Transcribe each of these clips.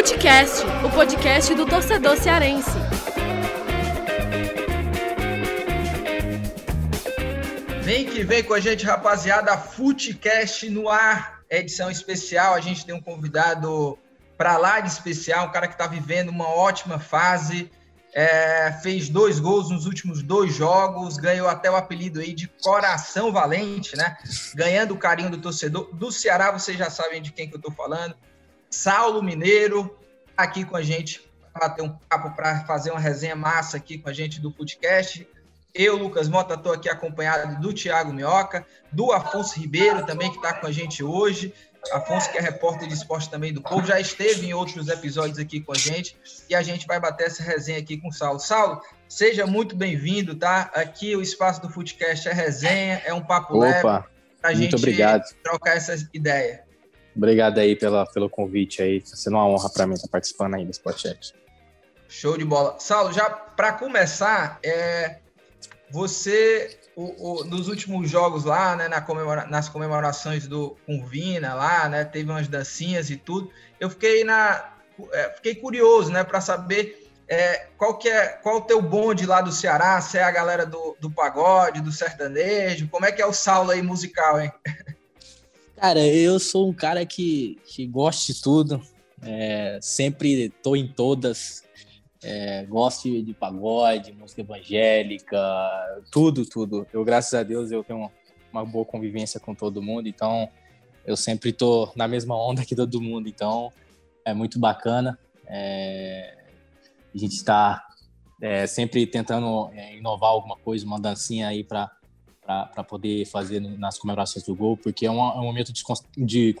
Futecast, o podcast do torcedor cearense. Vem que vem com a gente, rapaziada. Futecast no ar, edição especial. A gente tem um convidado para lá de especial, um cara que está vivendo uma ótima fase. É, fez dois gols nos últimos dois jogos, ganhou até o apelido aí de Coração Valente, né? Ganhando o carinho do torcedor. Do Ceará, vocês já sabem de quem que eu estou falando. Saulo Mineiro, aqui com a gente para bater um papo, para fazer uma resenha massa aqui com a gente do podcast. Eu, Lucas Mota, estou aqui acompanhado do Thiago Minhoca, do Afonso Ribeiro também, que está com a gente hoje. Afonso, que é repórter de esporte também do Povo, já esteve em outros episódios aqui com a gente e a gente vai bater essa resenha aqui com o Saulo. Saulo, seja muito bem-vindo, tá? Aqui o espaço do Footcast é resenha, é um papo Opa, leve para a gente obrigado. trocar essa ideia. Obrigado aí pela, pelo convite aí, está sendo uma honra para mim estar participando aí desse podcast. Show de bola. Saulo, já para começar, é, você, o, o, nos últimos jogos lá, né, na comemora, nas comemorações do com Vina lá, né, teve umas dancinhas e tudo. Eu fiquei na, é, fiquei curioso, né, para saber é, qual que é, qual o teu bonde lá do Ceará? Se é a galera do, do pagode, do sertanejo? Como é que é o Saulo aí musical, hein? Cara, eu sou um cara que, que gosta de tudo. É, sempre tô em todas. É, gosto de pagode, música evangélica, tudo, tudo. Eu, graças a Deus, eu tenho uma boa convivência com todo mundo, então eu sempre tô na mesma onda que todo mundo, então é muito bacana. É, a gente está é, sempre tentando é, inovar alguma coisa, uma dancinha aí para para poder fazer nas comemorações do gol, porque é um, é um momento de, de,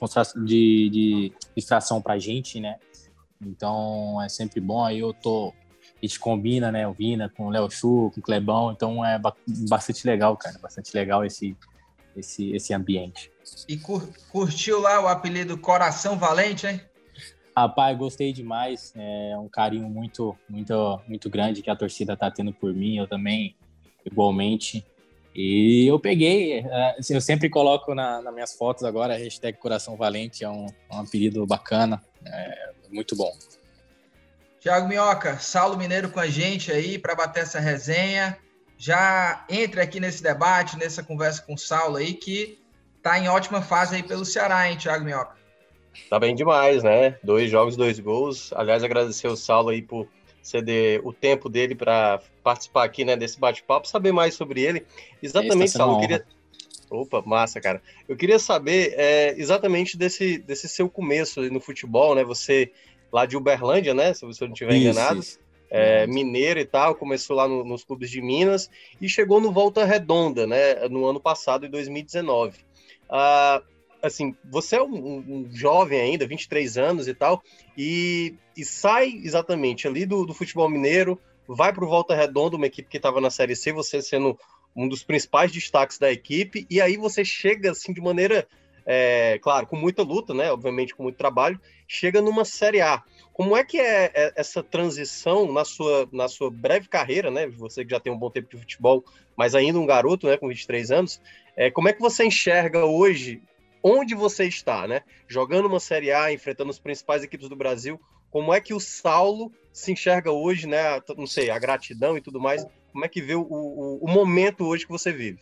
de, de distração para a gente, né? Então é sempre bom. Aí eu tô. A gente combina, né? O Vina com o Léo Chu, com o Clebão. Então é bastante legal, cara. Bastante legal esse, esse, esse ambiente. E cur, curtiu lá o apelido Coração Valente, hein? Rapaz, gostei demais. É um carinho muito, muito, muito grande que a torcida tá tendo por mim. Eu também, igualmente. E eu peguei, eu sempre coloco na, nas minhas fotos agora, a hashtag Coração Valente, é um, um apelido bacana, é muito bom. Tiago Minhoca, Saulo Mineiro com a gente aí para bater essa resenha. Já entre aqui nesse debate, nessa conversa com o Saulo aí, que tá em ótima fase aí pelo Ceará, hein, Tiago Minhoca? Tá bem demais, né? Dois jogos, dois gols. Aliás, agradecer o Saulo aí por ceder o tempo dele para participar aqui né, desse bate-papo, saber mais sobre ele. Exatamente, Saulo, eu queria. Opa, massa, cara. Eu queria saber é, exatamente desse, desse seu começo no futebol, né? Você lá de Uberlândia, né? Se você não estiver enganado. Isso. É, mineiro e tal, começou lá no, nos clubes de Minas e chegou no Volta Redonda, né? No ano passado, em 2019. Ah, assim, você é um, um, jovem ainda, 23 anos e tal, e, e sai exatamente ali do, do futebol mineiro, vai para o Volta Redonda, uma equipe que estava na Série C, você sendo um dos principais destaques da equipe, e aí você chega assim de maneira, é, claro, com muita luta, né? Obviamente com muito trabalho, chega numa Série A. Como é que é, é essa transição na sua, na sua breve carreira, né? Você que já tem um bom tempo de futebol, mas ainda um garoto, né, com 23 anos, é, como é que você enxerga hoje onde você está, né? Jogando uma Série A, enfrentando as principais equipes do Brasil, como é que o Saulo se enxerga hoje, né? Não sei, a gratidão e tudo mais. Como é que vê o, o, o momento hoje que você vive?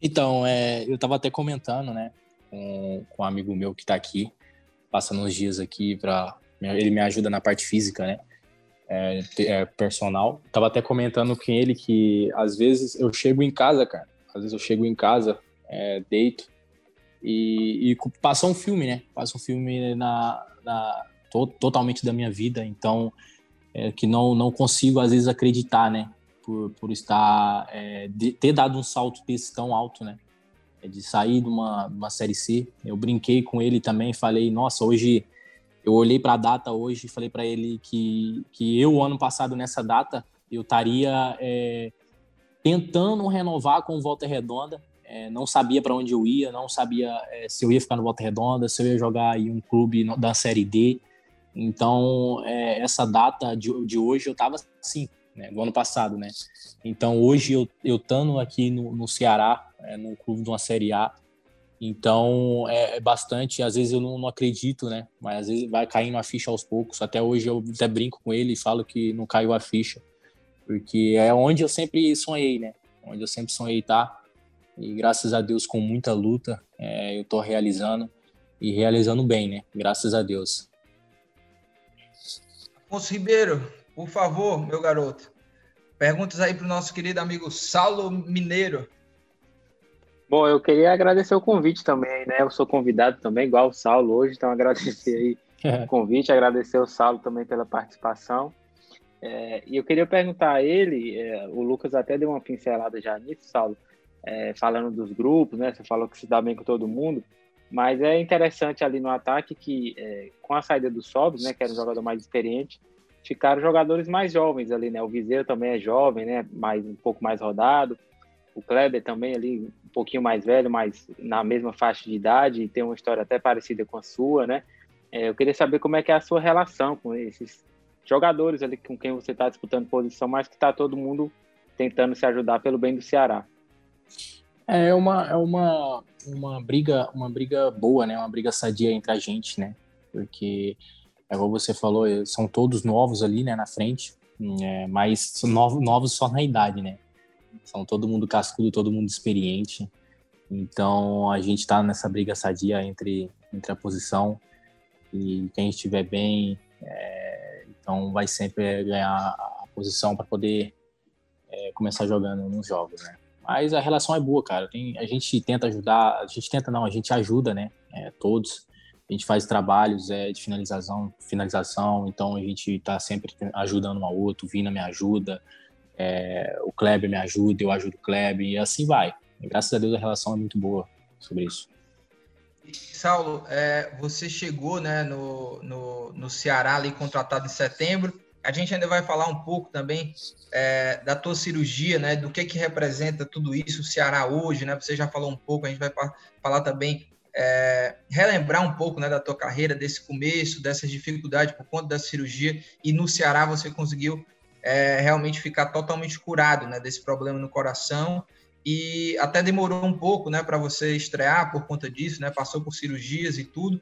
Então, é, eu estava até comentando, né, com, com um amigo meu que está aqui, passando uns dias aqui para ele me ajuda na parte física, né? É, é, personal. Tava até comentando com ele que às vezes eu chego em casa, cara. Às vezes eu chego em casa, é, deito, e, e passou um filme, né? Passa um filme na, na to, totalmente da minha vida, então é, que não não consigo às vezes acreditar, né? Por, por estar é, de, ter dado um salto desse tão alto, né? É de sair de uma, de uma série C. Eu brinquei com ele também, falei, nossa, hoje eu olhei para a data hoje e falei para ele que que eu ano passado nessa data eu estaria é, tentando renovar com Volta Redonda é, não sabia para onde eu ia, não sabia é, se eu ia ficar no Volta Redonda, se eu ia jogar em um clube da Série D. Então, é, essa data de, de hoje eu estava assim, né, do ano passado, né? Então, hoje eu, eu estando aqui no, no Ceará, é, no clube de uma Série A, Então é, é, bastante, às vezes eu não, não, acredito, né? Mas às vezes vai caindo a ficha aos poucos. Até hoje eu até brinco com ele e falo que não caiu a ficha, porque é onde eu sempre sonhei, né? Onde eu sempre sonhei estar. E graças a Deus, com muita luta, é, eu estou realizando e realizando bem, né? Graças a Deus. Afonso Ribeiro, por favor, meu garoto. Perguntas aí para o nosso querido amigo Saulo Mineiro. Bom, eu queria agradecer o convite também, né? Eu sou convidado também, igual o Saulo hoje, então agradecer aí o convite, agradecer o Saulo também pela participação. É, e eu queria perguntar a ele, é, o Lucas até deu uma pincelada já nisso, Saulo, é, falando dos grupos, né? Você falou que se dá bem com todo mundo, mas é interessante ali no ataque que, é, com a saída do Sobs, né, que era um jogador mais experiente, ficaram jogadores mais jovens ali, né? O Viseu também é jovem, né? Mais, um pouco mais rodado. O Kleber também ali, um pouquinho mais velho, mas na mesma faixa de idade, e tem uma história até parecida com a sua, né? É, eu queria saber como é que é a sua relação com esses jogadores ali com quem você está disputando posição, mas que está todo mundo tentando se ajudar pelo bem do Ceará. É uma, é uma, uma briga uma briga boa, né? Uma briga sadia entre a gente, né? Porque, é como você falou, é, são todos novos ali, né? Na frente, é, mas novos, novos só na idade, né? São todo mundo cascudo, todo mundo experiente. Então a gente está nessa briga sadia entre, entre a posição e quem estiver bem, é, então vai sempre ganhar a posição para poder é, começar jogando nos jogos, né? Mas a relação é boa, cara. Tem, a gente tenta ajudar, a gente tenta não, a gente ajuda, né? É, todos. A gente faz trabalhos é, de finalização, finalização, então a gente está sempre ajudando um ao outro. Vina me ajuda, é, o Kleber me ajuda, eu ajudo o Kleber, e assim vai. E, graças a Deus a relação é muito boa sobre isso. Saulo, é, você chegou né, no, no, no Ceará ali contratado em setembro a gente ainda vai falar um pouco também é, da tua cirurgia, né? Do que que representa tudo isso, o Ceará hoje, né? Você já falou um pouco, a gente vai falar também, é, relembrar um pouco né, da tua carreira, desse começo, dessas dificuldades por conta da cirurgia, e no Ceará você conseguiu é, realmente ficar totalmente curado né, desse problema no coração, e até demorou um pouco né, para você estrear por conta disso, né? Passou por cirurgias e tudo,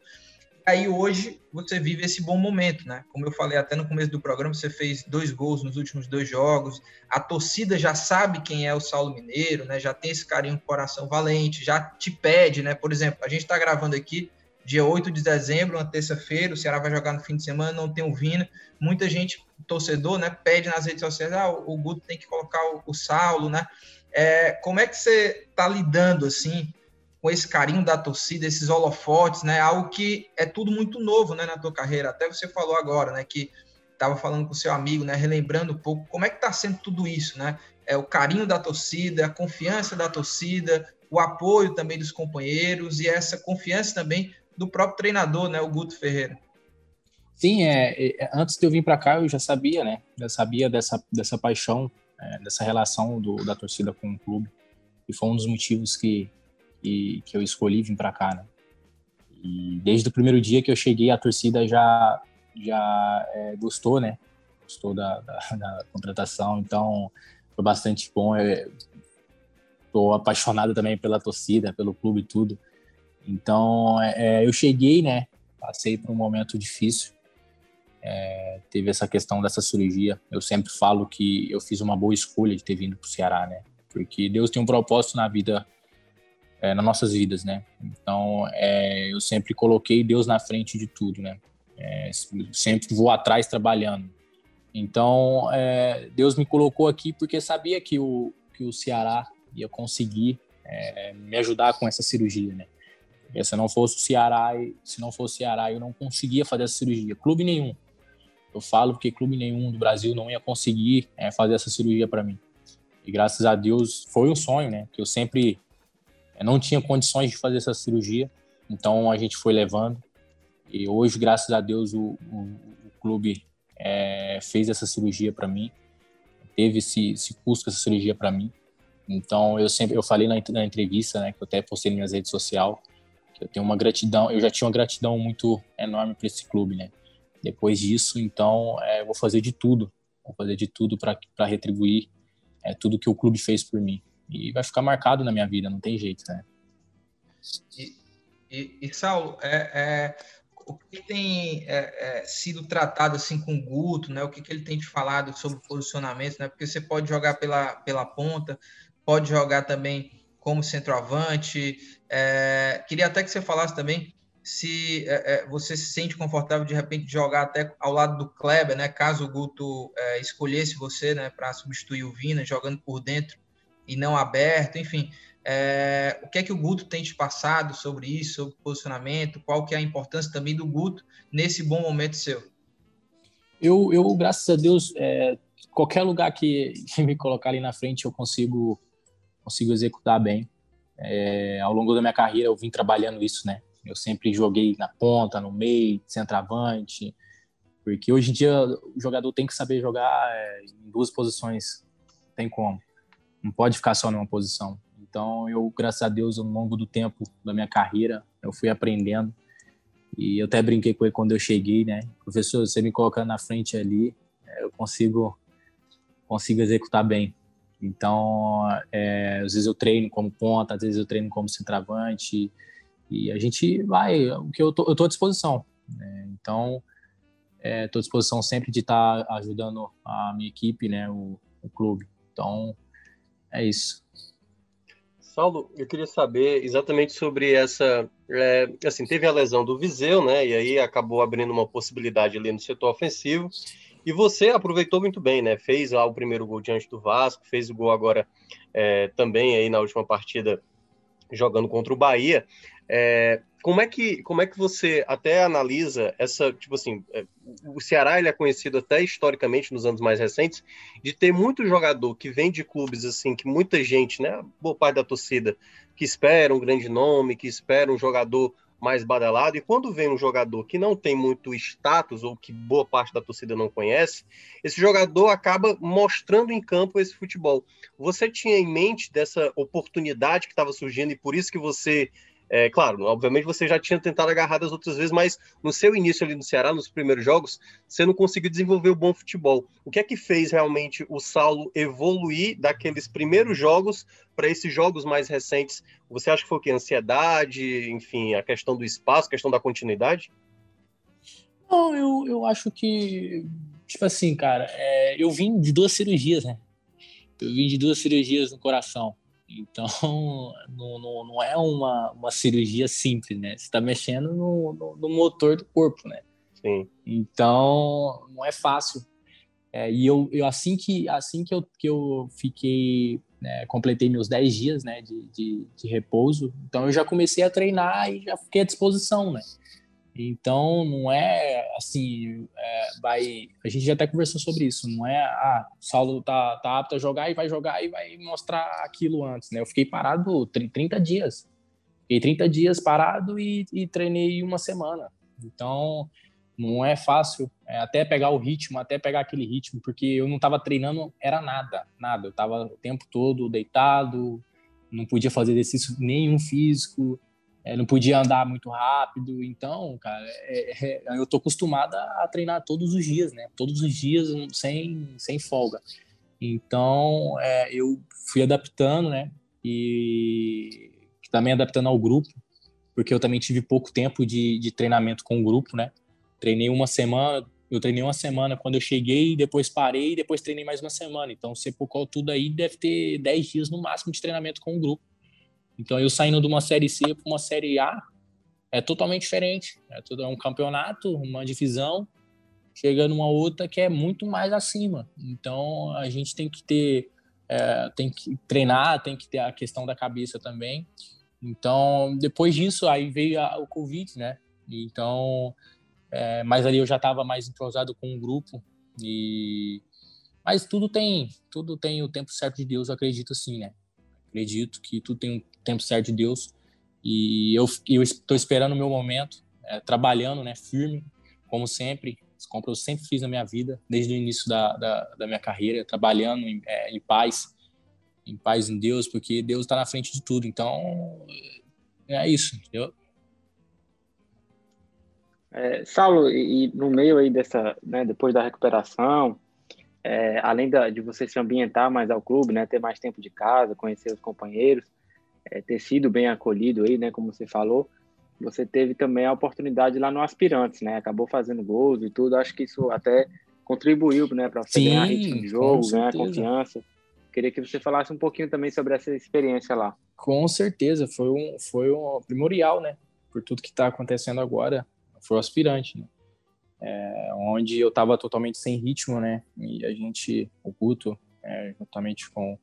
aí hoje você vive esse bom momento, né? Como eu falei até no começo do programa, você fez dois gols nos últimos dois jogos, a torcida já sabe quem é o Saulo Mineiro, né? Já tem esse carinho no coração valente, já te pede, né? Por exemplo, a gente está gravando aqui dia 8 de dezembro, uma terça-feira, o Ceará vai jogar no fim de semana, não tem o Vina. Muita gente, torcedor, né, pede nas redes sociais, ah, o Guto tem que colocar o, o Saulo, né? É, como é que você está lidando, assim, com esse carinho da torcida, esses holofotes, né? Algo que é tudo muito novo, né, na tua carreira. Até você falou agora, né, que estava falando com seu amigo, né, relembrando um pouco como é que está sendo tudo isso, né? É o carinho da torcida, a confiança da torcida, o apoio também dos companheiros e essa confiança também do próprio treinador, né, o Guto Ferreira. Sim, é, é antes de eu vir para cá eu já sabia, né? Já sabia dessa dessa paixão, é, dessa relação do, da torcida com o clube e foi um dos motivos que que, que eu escolhi vir para cá, né? E desde o primeiro dia que eu cheguei, a torcida já já é, gostou, né? Gostou da, da, da, contratação, então foi bastante bom. Estou apaixonado também pela torcida, pelo clube e tudo. Então é, é, eu cheguei, né? Passei por um momento difícil. É, teve essa questão dessa cirurgia. Eu sempre falo que eu fiz uma boa escolha de ter vindo para o Ceará, né? Porque Deus tem um propósito na vida é, nas nossas vidas, né? Então, é, eu sempre coloquei Deus na frente de tudo, né? É, sempre vou atrás trabalhando. Então, é, Deus me colocou aqui porque sabia que o, que o Ceará ia conseguir é, me ajudar com essa cirurgia, né? Se não fosse o Ceará, se não fosse o Ceará, eu não conseguia fazer essa cirurgia. Clube nenhum. Eu falo porque clube nenhum do Brasil não ia conseguir é, fazer essa cirurgia para mim. E graças a Deus foi um sonho, né? Que eu sempre não tinha condições de fazer essa cirurgia, então a gente foi levando. E hoje, graças a Deus, o, o, o clube é, fez essa cirurgia para mim, teve esse, esse custo essa cirurgia para mim. Então eu sempre eu falei na, na, entrevista, né, que eu até postei nas minhas redes sociais, que eu tenho uma gratidão, eu já tinha uma gratidão muito enorme para esse clube, né? Depois disso, então é, eu vou fazer de tudo, vou fazer de tudo para retribuir é, tudo que o clube fez por mim e vai ficar marcado na minha vida, não tem jeito, né? E, e, e Saulo, é, é, o que tem é, é, sido tratado assim com o Guto, né? O que, que ele tem te falado sobre posicionamento, né? Porque você pode jogar pela, pela ponta, pode jogar também como centroavante. É, queria até que você falasse também se é, você se sente confortável de repente jogar até ao lado do Kleber, né? Caso o Guto escolhesse você, né, para substituir o Vina, jogando por dentro e não aberto, enfim. É, o que é que o Guto tem te passado sobre isso, sobre posicionamento? Qual que é a importância também do Guto nesse bom momento seu? Eu, eu graças a Deus, é, qualquer lugar que, que me colocar ali na frente eu consigo consigo executar bem. É, ao longo da minha carreira eu vim trabalhando isso, né? Eu sempre joguei na ponta, no meio, centroavante, porque hoje em dia o jogador tem que saber jogar em duas posições, tem como. Não pode ficar só numa posição. Então, eu, graças a Deus, ao longo do tempo da minha carreira, eu fui aprendendo. E eu até brinquei com ele quando eu cheguei, né? Professor, você me colocando na frente ali, é, eu consigo, consigo executar bem. Então, é, às vezes eu treino como ponta, às vezes eu treino como centroavante, e a gente vai, o que eu tô, eu tô à disposição. Né? Então, estou é, à disposição sempre de estar tá ajudando a minha equipe, né, o, o, clube. Então, é isso. Saulo, eu queria saber exatamente sobre essa, é, assim, teve a lesão do Viseu, né, e aí acabou abrindo uma possibilidade ali no setor ofensivo, e você aproveitou muito bem, né, fez lá o primeiro gol diante do Vasco, fez o gol agora é, também aí na última partida jogando contra o Bahia. É, como é que como é que você até analisa essa tipo assim é, o Ceará ele é conhecido até historicamente nos anos mais recentes de ter muito jogador que vem de clubes assim que muita gente né boa parte da torcida que espera um grande nome que espera um jogador mais badalado. E quando vem um jogador que não tem muito status ou que boa parte da torcida não conhece, esse jogador acaba mostrando em campo esse futebol. Você tinha em mente dessa oportunidade que estava surgindo e por isso que você é, claro, obviamente você já tinha tentado agarrar das outras vezes, mas no seu início ali no Ceará, nos primeiros jogos, você não conseguiu desenvolver o bom futebol. O que é que fez realmente o Saulo evoluir daqueles primeiros jogos para esses jogos mais recentes? Você acha que foi o que? Ansiedade, enfim, a questão do espaço, a questão da continuidade? Não, eu, eu acho que, tipo assim, cara, é, eu vim de duas cirurgias, né? Eu vim de duas cirurgias no coração. Então, não, não, não é uma, uma cirurgia simples, né? Você está mexendo no, no, no, motor do corpo, né? Sim. Então, não é fácil. É, e eu, eu, assim que assim que eu, que eu fiquei, né, completei meus 10 dias, né, de, de, de repouso, então eu já comecei a treinar e já fiquei à disposição, né? Então, não é assim, é, vai. A gente já até conversou sobre isso. Não é, ah, o Saulo tá, tá apto a jogar e vai jogar e vai mostrar aquilo antes, né? Eu fiquei parado 30 dias. Fiquei 30 dias parado e, e treinei uma semana. Então, não é fácil é, até pegar o ritmo, até pegar aquele ritmo, porque eu não estava treinando, era nada, nada. Eu estava o tempo todo deitado, não podia fazer exercício nenhum físico é, não podia andar muito rápido. Então, cara, é, é, eu tô acostumada a treinar todos os dias, né? Todos os dias, sem, sem folga. Então, é, eu fui adaptando, né? E também adaptando ao grupo, porque eu também tive pouco tempo de, de treinamento com o grupo, né? Treinei uma semana, eu treinei uma semana quando eu cheguei, depois parei, depois treinei mais uma semana. Então, se for tudo aí, deve ter 10 dias no máximo de treinamento com o grupo. Então, eu saindo de uma Série C para uma Série A é totalmente diferente. É, tudo, é um campeonato, uma divisão, chega numa outra que é muito mais acima. Então, a gente tem que ter, é, tem que treinar, tem que ter a questão da cabeça também. Então, depois disso, aí veio a, o Covid, né? Então, é, mas ali eu já estava mais entrosado com o grupo e mas tudo tem tudo tem o tempo certo de Deus eu acredito assim né acredito que tudo tem tempo certo de Deus. E eu, estou esperando o meu momento, é, trabalhando, né, firme, como sempre, como eu sempre fiz na minha vida, desde o início da, da, da minha carreira, trabalhando em, é, em, paz, em paz em Deus, porque Deus está na frente de tudo. Então, é isso, entendeu? É, Saulo, e, e, no meio aí dessa, né, depois da recuperação, é, além da, de você se ambientar mais ao clube, né, ter mais tempo de casa, conhecer os companheiros, é, ter sido bem acolhido aí, né? Como você falou, você teve também a oportunidade lá no Aspirantes, né? Acabou fazendo gols e tudo. Acho que isso até contribuiu, né, para você Sim, ganhar ritmo de jogo, ganhar confiança. Queria que você falasse um pouquinho também sobre essa experiência lá. Com certeza, foi um, foi um primordial, né? Por tudo que está acontecendo agora, foi o aspirante, né? É, onde eu estava totalmente sem ritmo, né? E a gente, o Guto, é, juntamente com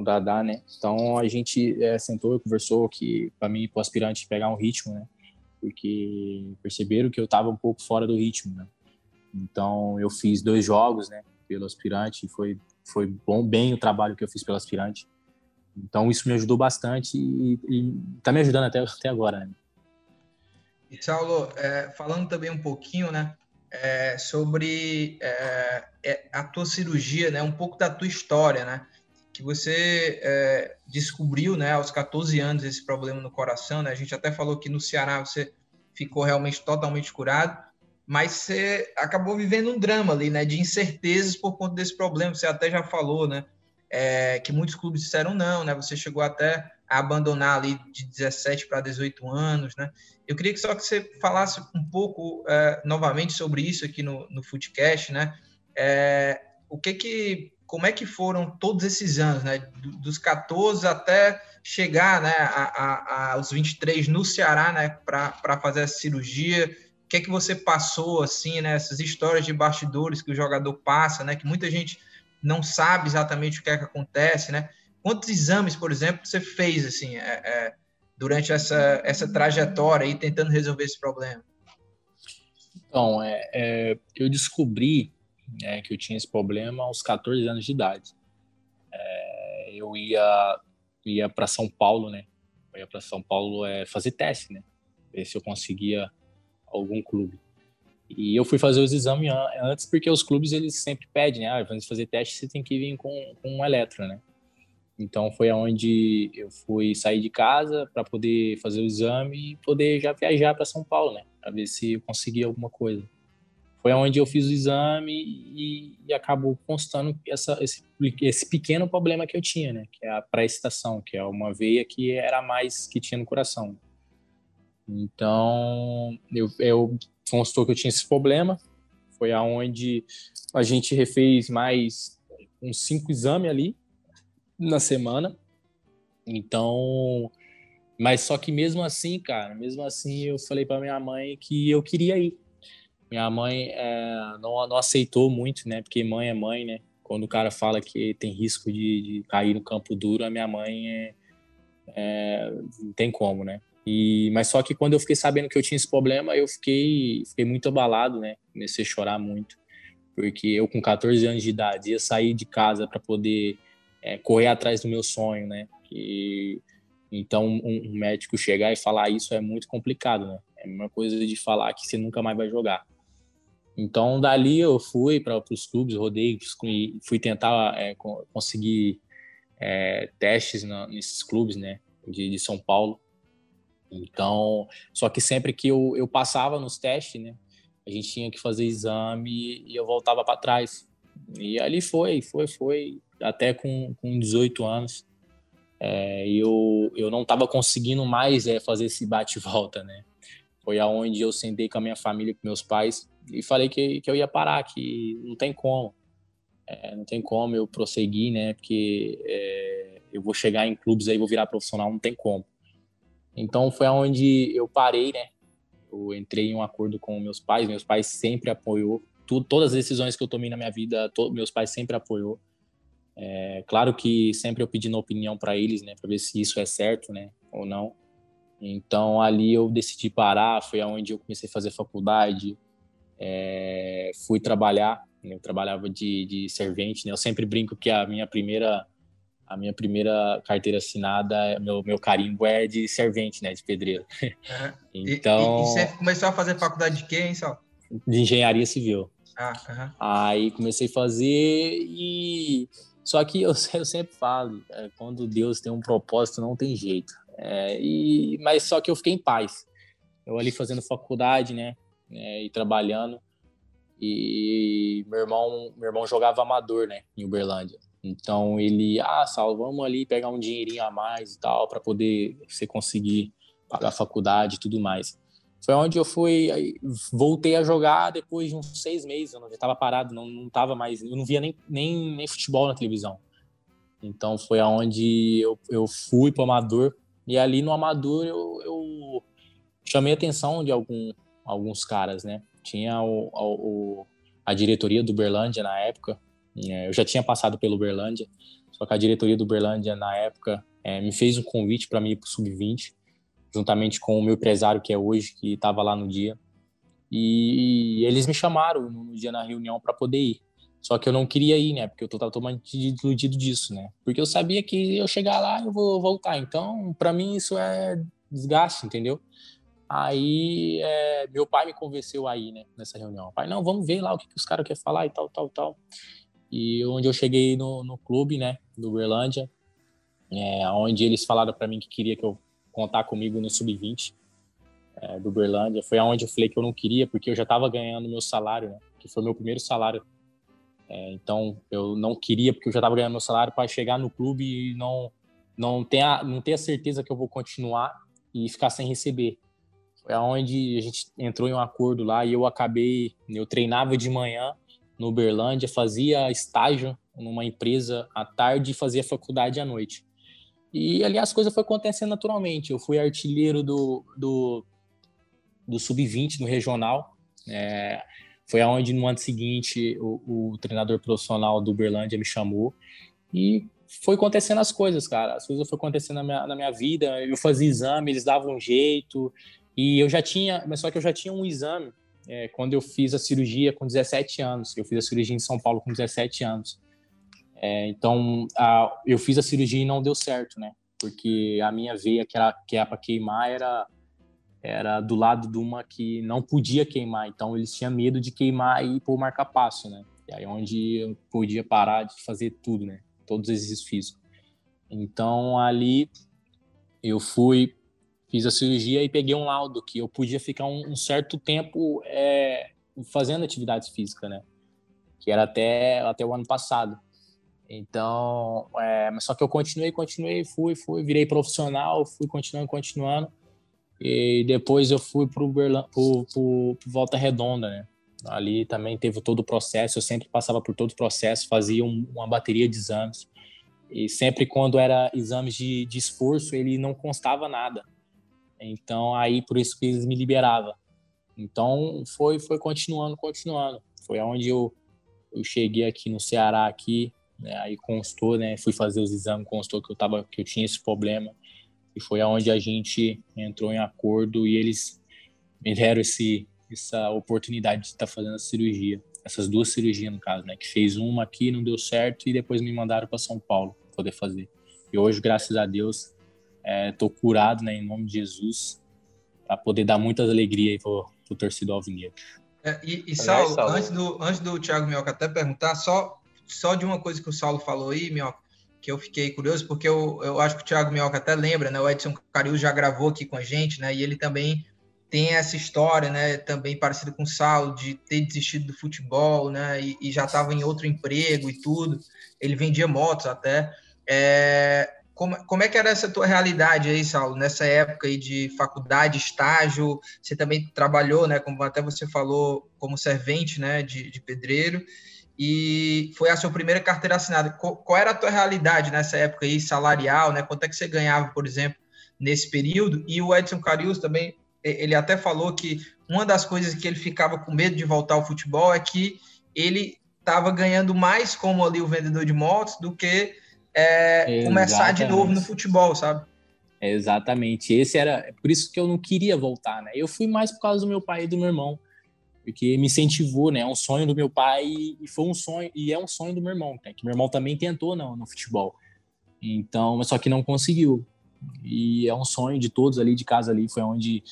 o Dadá, né? Então a gente é, sentou e conversou que para mim, para o aspirante pegar um ritmo, né? Porque perceberam que eu estava um pouco fora do ritmo, né? Então eu fiz dois jogos, né? Pelo aspirante, foi foi bom bem o trabalho que eu fiz pelo aspirante. Então isso me ajudou bastante e, está me ajudando até até agora, né? E Saulo, é, falando também um pouquinho, né? É, sobre é, é a tua cirurgia, né? Um pouco da tua história, né? Que você é, descobriu, né, aos 14 anos esse problema no coração, né? A gente até falou que no Ceará você ficou realmente totalmente curado, mas você acabou vivendo um drama ali, né, de incertezas por conta desse problema. Você até já falou, né, é, que muitos clubes disseram não, né? Você chegou até a abandonar ali de 17 para 18 anos, né? Eu queria que só que você falasse um pouco é, novamente sobre isso aqui no, no Footcast, né? É, o que que como é que foram todos esses anos, né? Dos 14 até chegar né, a, a, aos 23 no Ceará, né? Para fazer a cirurgia. O que é que você passou, assim, né? Essas histórias de bastidores que o jogador passa, né? Que muita gente não sabe exatamente o que é que acontece, né? Quantos exames, por exemplo, você fez, assim, é, é, durante essa, essa trajetória aí, tentando resolver esse problema? Então, é, é eu descobri né, que eu tinha esse problema aos 14 anos de idade. É, eu ia ia para São Paulo, né? Eu ia para São Paulo é, fazer teste, né? Ver se eu conseguia algum clube. E eu fui fazer os exames antes porque os clubes eles sempre pedem, né? Ah, antes fazer teste você tem que vir com, com um eletro, né? Então foi aonde eu fui sair de casa para poder fazer o exame e poder já viajar para São Paulo, né? Para ver se eu conseguia alguma coisa foi onde eu fiz o exame e, e acabou constando essa, esse, esse pequeno problema que eu tinha, né? Que é a pré-estação, que é uma veia que era mais que tinha no coração. Então, eu, eu constou que eu tinha esse problema. Foi aonde a gente refez mais uns cinco exames ali na semana. Então, mas só que mesmo assim, cara, mesmo assim eu falei para minha mãe que eu queria ir minha mãe é, não, não aceitou muito, né? Porque mãe é mãe, né? Quando o cara fala que tem risco de, de cair no campo duro, a minha mãe é, é, não tem como, né? E, mas só que quando eu fiquei sabendo que eu tinha esse problema, eu fiquei, fiquei muito abalado, né? Comecei a chorar muito, porque eu com 14 anos de idade ia sair de casa para poder é, correr atrás do meu sonho, né? E, então um, um médico chegar e falar isso é muito complicado, né? É a mesma coisa de falar que você nunca mais vai jogar. Então, dali eu fui para os clubes, rodei, fui tentar é, conseguir é, testes nesses clubes, né, de, de, São Paulo. Então, só que sempre que eu, eu passava nos testes, né, a gente tinha que fazer exame e eu voltava para trás. E ali foi, foi, foi, até com, com 18 anos. É, eu, eu não estava conseguindo mais é, fazer esse bate-volta, né? Foi aonde eu sentei com a minha família, com meus pais, e falei que, que eu ia parar, que não tem como. É, não tem como eu prosseguir, né? Porque é, eu vou chegar em clubes aí, vou virar profissional, não tem como. Então foi aonde eu parei, né? Eu entrei em um acordo com meus pais, meus pais sempre apoiou. Todas as decisões que eu tomei na minha vida, to, meus pais sempre apoiou. É, claro que sempre eu pedindo opinião para eles, né, para ver se isso é certo, né, ou não. Então ali eu decidi parar, foi aonde eu comecei a fazer faculdade, é, fui trabalhar, né? eu trabalhava de, de servente, né? Eu sempre brinco que a minha primeira a minha primeira carteira assinada, meu, meu carimbo é de servente, né, de pedreiro. Uhum. então. E, e, e, você começou a fazer faculdade de quê, hein, Sal? De engenharia civil. Ah, uhum. Aí comecei a fazer e só que eu, eu sempre falo, é, quando Deus tem um propósito, não tem jeito. É, e mas só que eu fiquei em paz. Eu ali fazendo faculdade, né? né, e trabalhando. E meu irmão, meu irmão jogava amador, né, em Uberlândia, Então ele, ah, Saulo, vamos ali pegar um dinheirinho a mais e tal, para poder você conseguir pagar a faculdade e tudo mais. Foi onde eu fui, voltei a jogar depois de uns seis meses, eu já estava parado, não, não tava mais, eu não via nem, nem, nem futebol na televisão. Então foi aonde eu, eu fui para o Amador, e ali no Amador eu, eu chamei a atenção de algum, alguns caras, né? Tinha o, o, a diretoria do Berlândia na época, é, eu já tinha passado pelo Berlândia, só que a diretoria do Berlândia na época é, me fez um convite para mim ir para o Sub-20, juntamente com o meu empresário que é hoje, que estava lá no dia. E eles me chamaram no dia na reunião para poder ir. Só que eu não queria ir, né? Porque eu estava totalmente iludido disso, né? Porque eu sabia que eu chegar lá eu vou voltar. Então, para mim isso é desgaste, entendeu? Aí é, meu pai me convenceu aí, né? Nessa reunião. Pai, não, vamos ver lá o que, que os caras querem falar e tal, tal, tal. E onde eu cheguei no, no clube, né? Do Berlândia, é, onde eles falaram para mim que queria que eu contar comigo no sub-20 é, do Berlândia. Foi aonde eu falei que eu não queria, porque eu já estava ganhando meu salário, né? Que foi meu primeiro salário. É, então eu não queria, porque eu já estava ganhando meu salário para chegar no clube e não não ter a, não ter a certeza que eu vou continuar e ficar sem receber. Foi aonde a gente entrou em um acordo lá e eu acabei, eu treinava de manhã no Berlândia, fazia estágio numa empresa à tarde e fazia faculdade à noite. E ali as coisas foram acontecendo naturalmente. Eu fui artilheiro do, do, do Sub-20 no regional. É, foi aonde no ano seguinte o, o, treinador profissional do Uberlândia me chamou e foi acontecendo as coisas, cara. As coisas foram acontecendo na minha, na minha vida. Eu fazia exame, eles davam um jeito. E eu já tinha, mas só que eu já tinha um exame é, quando eu fiz a cirurgia com 17 anos. Eu fiz a cirurgia em São Paulo com 17 anos. É, então, a, eu fiz a cirurgia e não deu certo, né? Porque a minha veia, que era, que era para queimar, era, era do lado de uma que não podia queimar. Então, eles tinham medo de queimar e pôr marca-passo, né? E aí, onde eu podia parar de fazer tudo, né? Todos os exercícios físicos. Então, ali, eu fui, fiz a cirurgia e peguei um laudo que eu podia ficar um, um certo tempo é, fazendo atividades físicas, né? Que era até, até o ano passado. Então, é, mas só que eu continuei, continuei, fui, fui, virei profissional, fui continuando, continuando. E depois eu fui para Volta Redonda, né? Ali também teve todo o processo, eu sempre passava por todo o processo, fazia um, uma bateria de exames. E sempre quando era exames de, de esforço, ele não constava nada. Então, aí por isso que eles me liberavam. Então, foi foi continuando, continuando. Foi aonde eu, eu cheguei aqui no Ceará, aqui, né? Aí constou, né? Fui fazer os exames, constou que eu tava, que eu tinha esse problema e foi aonde a gente entrou em acordo e eles me deram esse essa oportunidade de estar fazendo a cirurgia, essas duas cirurgias no caso, né? Que fez uma aqui não deu certo e depois me mandaram para São Paulo poder fazer. E hoje, graças a Deus, estou é, curado, né? Em nome de Jesus, para poder dar muitas alegrias aí pro, pro torcedor alvinegro. É, e, e Saulo, antes do, antes do Thiago Mioca até perguntar, só só de uma coisa que o Saulo falou aí, Minhoca, que eu fiquei curioso, porque eu, eu acho que o Thiago Minhoca até lembra, né? O Edson Carius já gravou aqui com a gente, né? E ele também tem essa história, né? Também parecida com o Saulo, de ter desistido do futebol, né? E, e já estava em outro emprego e tudo. Ele vendia motos até. É, como, como é que era essa tua realidade aí, Saulo, nessa época aí de faculdade, estágio? Você também trabalhou, né? Como até você falou, como servente, né? De, de pedreiro e foi a sua primeira carteira assinada. Qual, era a tua realidade nessa época aí, salarial, né? Quanto é que você ganhava, por exemplo, nesse período? E o Edson Carius também, ele até falou que uma das coisas que ele ficava com medo de voltar ao futebol é que ele estava ganhando mais como ali o vendedor de motos do que é, começar de novo no futebol, sabe? Exatamente. Esse era por isso que eu não queria voltar, né? Eu fui mais por causa do meu pai e do meu irmão porque me incentivou, né? É um sonho do meu pai e foi um sonho e é um sonho do meu irmão, né? que meu irmão também tentou no, no futebol. Então, mas só que não conseguiu. E é um sonho de todos ali de casa ali, foi onde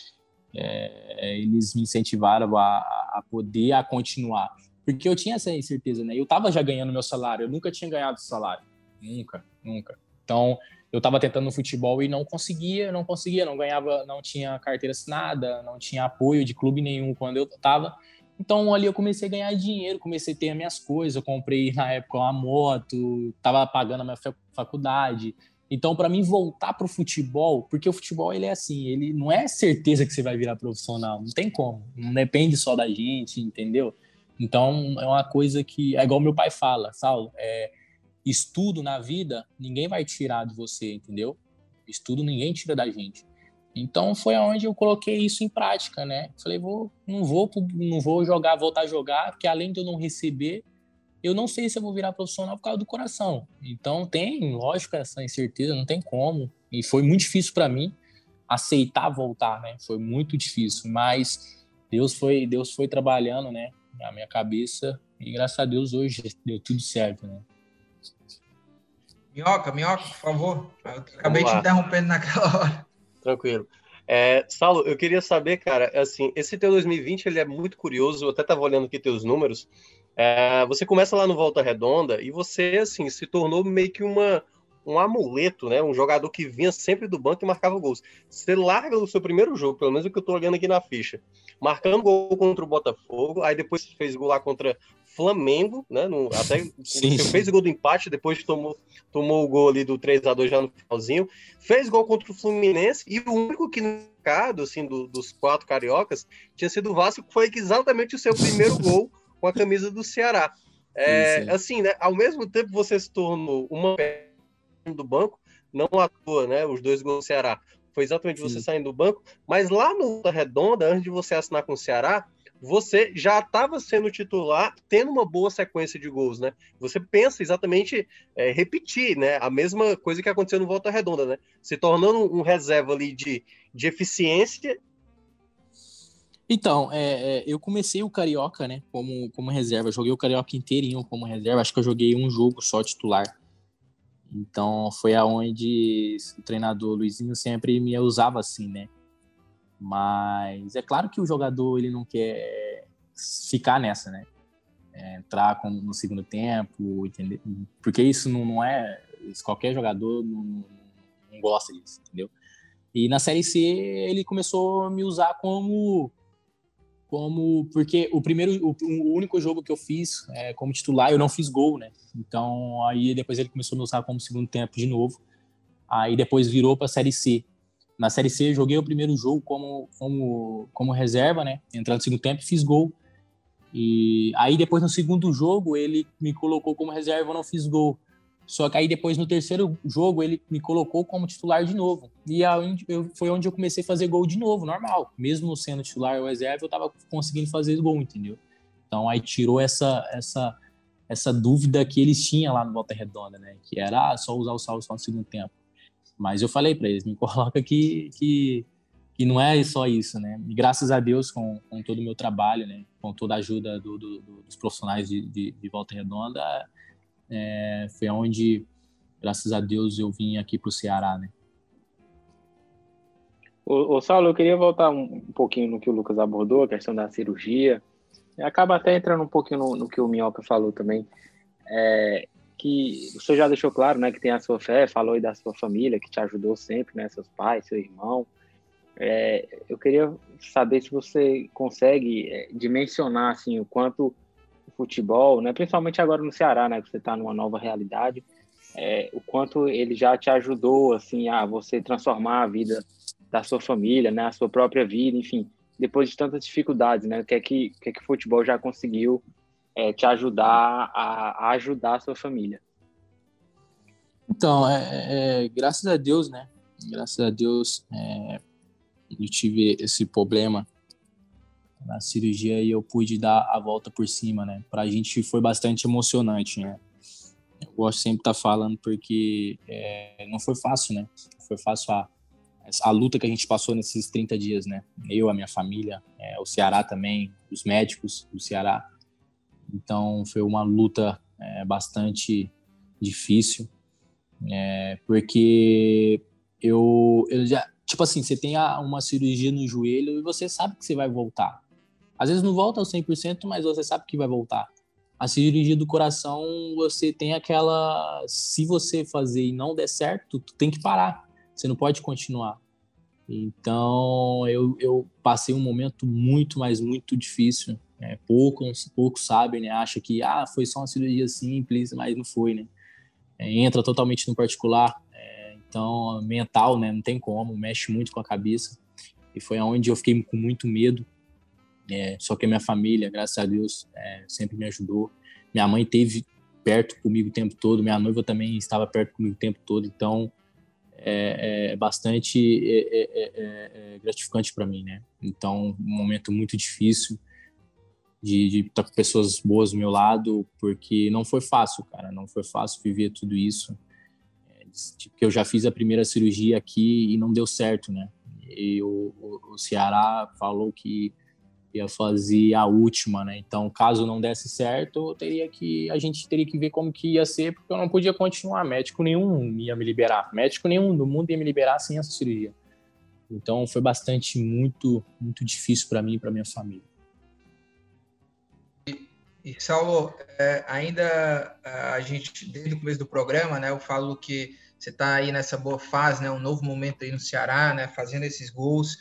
é, eles me incentivaram a, a, poder a continuar, porque eu tinha essa certeza, né? Eu tava já ganhando meu salário, eu nunca tinha ganhado salário, nunca, nunca. Então, eu estava tentando no futebol e não conseguia, não conseguia, não ganhava, não tinha carteira assinada, não tinha apoio de clube nenhum quando eu estava. Então ali eu comecei a ganhar dinheiro, comecei a ter as minhas coisas, eu comprei na época uma moto, tava pagando a minha faculdade. Então para mim voltar pro futebol, porque o futebol ele é assim, ele não é certeza que você vai virar profissional, não tem como, não depende só da gente, entendeu? Então é uma coisa que é igual meu pai fala, Saulo, é, estudo na vida ninguém vai tirar de você, entendeu? Estudo ninguém tira da gente. Então foi aonde eu coloquei isso em prática, né? Falei, vou, não vou, não vou jogar, voltar a jogar, porque além de eu não receber, eu não sei se eu vou virar profissional por causa do coração. Então tem, lógico, essa incerteza, não tem como. E foi muito difícil para mim aceitar voltar, né? Foi muito difícil, mas Deus foi, Deus foi trabalhando, né, na minha cabeça e graças a Deus hoje deu tudo certo, né? Minhoca, minhoca, por favor. Eu acabei te interrompendo naquela hora. Tranquilo. É, Saulo, eu queria saber, cara, assim, esse teu 2020 ele é muito curioso, eu até estava olhando aqui teus números. É, você começa lá no Volta Redonda e você, assim, se tornou meio que uma, um amuleto, né? Um jogador que vinha sempre do banco e marcava gols. Você larga o seu primeiro jogo, pelo menos o que eu estou olhando aqui na ficha, marcando gol contra o Botafogo, aí depois fez gol lá contra Flamengo, né? No, até Sim. fez o gol do empate, depois tomou, tomou o gol ali do 3 a 2 já no finalzinho. Fez gol contra o Fluminense e o único que no mercado, assim, do, dos quatro cariocas, tinha sido o Vasco, que foi exatamente o seu primeiro gol com a camisa do Ceará. É, assim, né? Ao mesmo tempo você se tornou uma do banco, não à toa, né? Os dois gols do Ceará. Foi exatamente Sim. você saindo do banco, mas lá no Redonda, antes de você assinar com o Ceará, você já estava sendo titular, tendo uma boa sequência de gols, né? Você pensa exatamente é, repetir, né? A mesma coisa que aconteceu no Volta Redonda, né? Se tornando um reserva ali de, de eficiência. Então, é, é, eu comecei o Carioca, né? Como, como reserva. Joguei o Carioca inteirinho como reserva. Acho que eu joguei um jogo só titular. Então, foi aonde o treinador Luizinho sempre me usava assim, né? Mas é claro que o jogador ele não quer ficar nessa, né? É, entrar com, no segundo tempo, entender? porque isso não, não é. Qualquer jogador não, não, gosta disso, entendeu? E na Série C ele começou a me usar como. como porque o primeiro, o, o único jogo que eu fiz é, como titular, eu não fiz gol, né? Então aí depois ele começou a me usar como segundo tempo de novo. Aí depois virou para a Série C. Na Série C, joguei o primeiro jogo como, como, como reserva, né? Entrando no segundo tempo e fiz gol. E aí, depois, no segundo jogo, ele me colocou como reserva e não fiz gol. Só que aí, depois, no terceiro jogo, ele me colocou como titular de novo. E aí, eu, foi onde eu comecei a fazer gol de novo, normal. Mesmo sendo titular ou reserva, eu tava conseguindo fazer gol, entendeu? Então, aí tirou essa, essa, essa dúvida que eles tinham lá no Volta Redonda, né? Que era ah, só usar o salvo só no segundo tempo. Mas eu falei para eles, me coloca que, que, que não é só isso, né? E graças a Deus, com, com todo o meu trabalho, né? Com toda a ajuda do, do, dos profissionais de, de, de Volta Redonda, é, foi onde, graças a Deus, eu vim aqui para o Ceará, né? Ô, ô, Saulo, eu queria voltar um, um, pouquinho no que o Lucas abordou, a questão da cirurgia. Acaba até entrando um pouquinho no, no que o Minhoca falou também. É, que você já deixou claro, né, que tem a sua fé, falou aí da sua família, que te ajudou sempre, né, seus pais, seu irmão. É, eu queria saber se você consegue é, dimensionar, assim, o quanto o futebol, né, principalmente agora no Ceará, né, que você está numa nova realidade, é, o quanto ele já te ajudou, assim, a você transformar a vida da sua família, né, a sua própria vida, enfim, depois de tantas dificuldades, né, o que é que, que, é que o futebol já conseguiu é, te ajudar a, a, ajudar a sua família? Então, é, é, graças a Deus, né? Graças a Deus, é, eu tive esse problema na cirurgia e eu pude dar a volta por cima, né? Pra gente foi bastante emocionante, né? Eu gosto sempre de estar tá falando porque é, não foi fácil, né? Foi fácil a, a luta que a gente passou nesses 30 dias, né? Eu, a minha família, é, o Ceará também, os médicos do Ceará. Então foi uma luta é, bastante difícil, é, porque eu, eu já, tipo assim, você tem uma cirurgia no joelho e você sabe que você vai voltar. Às vezes não volta ao 100%, mas você sabe que vai voltar. A cirurgia do coração, você tem aquela. Se você fazer e não der certo, tu tem que parar. Você não pode continuar. Então, eu, eu passei um momento muito, mas muito difícil É, poucos, poucos sabem, né? Acha que ah, foi só uma cirurgia simples, mas não foi, né? É, entra totalmente no particular, é, então mental, né? Não tem como, mexe muito com a cabeça. E foi aonde eu fiquei com muito medo. É, só que a minha família, graças a Deus, é, sempre me ajudou. Minha mãe teve perto comigo o tempo todo, minha noiva também estava perto comigo o tempo todo, então é, é bastante gratificante para mim, né? Então, um momento muito difícil de, estar com pessoas boas do meu lado, porque não foi fácil, cara, não foi fácil viver tudo isso. Tipo, eu já fiz a primeira cirurgia aqui e não deu certo, né? E o, o, o Ceará falou que ia fazer a última, né? Então, caso não desse certo, teria que a gente teria que ver como que ia ser, porque eu não podia continuar. Médico nenhum ia me liberar, médico nenhum do mundo ia me liberar sem essa cirurgia. Então, foi bastante muito muito difícil para mim e para minha família. E, Saulo, é, ainda a gente desde o começo do programa, né? Eu falo que você está aí nessa boa fase, né? Um novo momento aí no Ceará, né? Fazendo esses gols.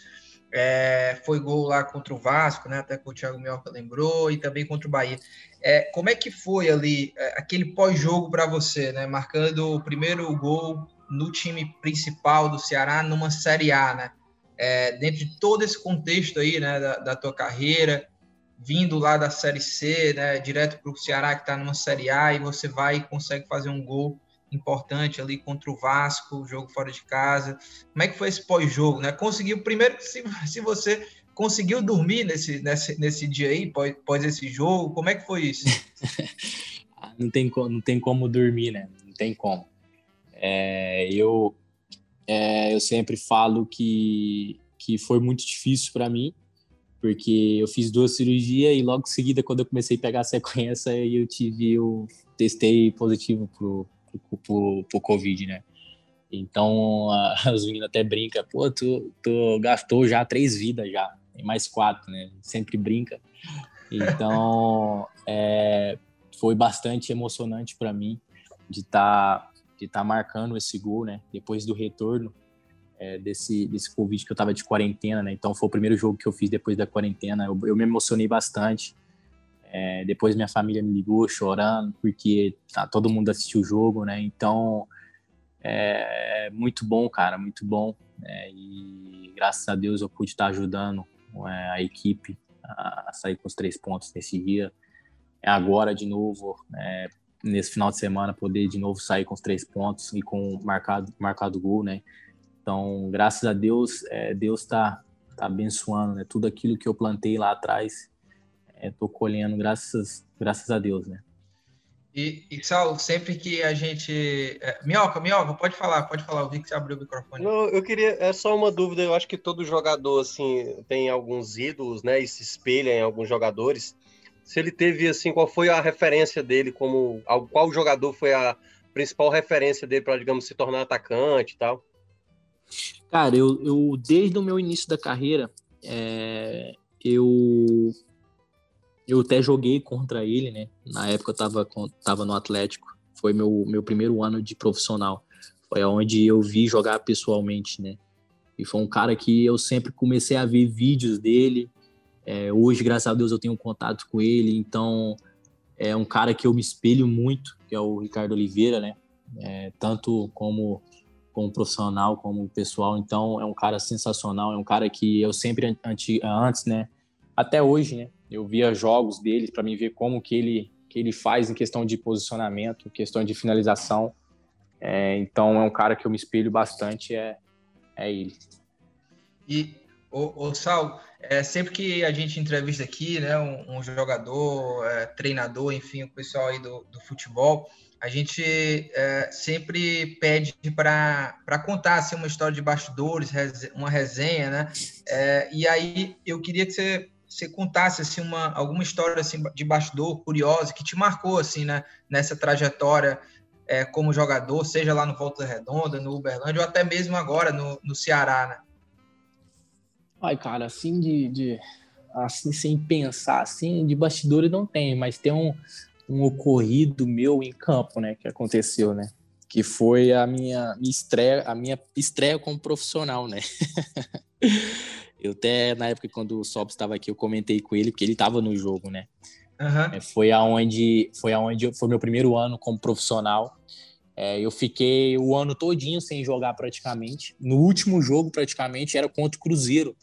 É, foi gol lá contra o Vasco, né? Até que o Thiago Mioca lembrou, e também contra o Bahia. É, como é que foi ali é, aquele pós-jogo para você, né? Marcando o primeiro gol no time principal do Ceará numa Série A, né? É, dentro de todo esse contexto aí, né, da, da tua carreira, vindo lá da Série C, né, direto para o Ceará que está numa Série A e você vai e consegue fazer um gol importante ali contra o Vasco, jogo fora de casa. Como é que foi esse pós-jogo, né? Conseguiu, primeiro, se, se você conseguiu dormir nesse, nesse, nesse dia aí, pós, pós esse jogo, como é que foi isso? Ah, não, tem, não tem como dormir, né? Não tem como. É, eu, é, eu sempre falo que, que foi muito difícil para mim, porque eu fiz duas cirurgias e logo em seguida, quando eu comecei a pegar a sequência, eu tive, eu testei positivo pro, pro, pro Covid, né? Então, as meninas até brincam, pô, tu, tu gastou já três vidas já, tem mais quatro, né? Sempre brinca. Então, é, foi bastante emocionante para mim de estar tá, de tá marcando esse gol, né? Depois do retorno é, desse, desse Covid que eu tava de quarentena, né? Então, foi o primeiro jogo que eu fiz depois da quarentena. Eu, eu me emocionei bastante. É, depois minha família me ligou chorando porque tá, todo mundo assistiu o jogo, né? Então é muito bom, cara, muito bom. É, e graças a Deus eu pude estar ajudando é, a equipe a, sair com os três pontos nesse dia. É agora de novo, é, nesse final de semana, poder de novo sair com os três pontos e com marcado marcado gol, né? Então, graças a Deus, é, Deus está tá abençoando, né? Tudo aquilo que eu plantei lá atrás estou é, colhendo, graças, graças a Deus, né? E, e Saulo, sempre que a gente. É, Minhoca, Minhoca, pode falar, pode falar, eu vi que você abriu o microfone. Não, eu queria. É só uma dúvida, eu acho que todo jogador, assim, tem alguns ídolos, né? E se espelha em alguns jogadores. Se ele teve, assim, qual foi a referência dele como. Qual jogador foi a principal referência dele para, digamos, se tornar atacante e tal? Cara, eu, eu desde o meu início da carreira, é, eu eu até joguei contra ele, né? Na época eu tava, tava no Atlético. Foi meu, meu primeiro ano de profissional. Foi onde eu vi jogar pessoalmente, né? E foi um cara que eu sempre comecei a ver vídeos dele. É, hoje, graças a Deus, eu tenho contato com ele. Então, é um cara que eu me espelho muito, que é o Ricardo Oliveira, né? É, tanto como como profissional, como pessoal. Então, é um cara sensacional. É um cara que eu sempre antes, né? Até hoje, né? Eu via jogos dele para mim ver como que ele que ele faz em questão de posicionamento, questão de finalização. É, então é um cara que eu me espelho bastante é é ele. E o, o Sal, é, sempre que a gente entrevista aqui, né, um, um jogador, é, treinador, enfim, o pessoal aí do, do futebol, a gente é, sempre pede para contar assim, uma história de bastidores, uma resenha, né? É, e aí eu queria que você você contasse assim uma alguma história assim de bastidor curiosa que te marcou assim né, nessa trajetória é, como jogador, seja lá no Volta Redonda, no Uberlândia ou até mesmo agora no, no Ceará, né? Ai, cara, assim de, de assim sem pensar, assim de bastidores não tem, mas tem um, um ocorrido meu em campo, né, que aconteceu, né? que foi a minha, minha estreia, a minha estreia como profissional, né? eu até na época quando o Sobs estava aqui, eu comentei com ele porque ele estava no jogo, né? Uhum. foi aonde foi aonde foi meu primeiro ano como profissional. É, eu fiquei o ano todinho sem jogar praticamente. No último jogo praticamente era contra o Cruzeiro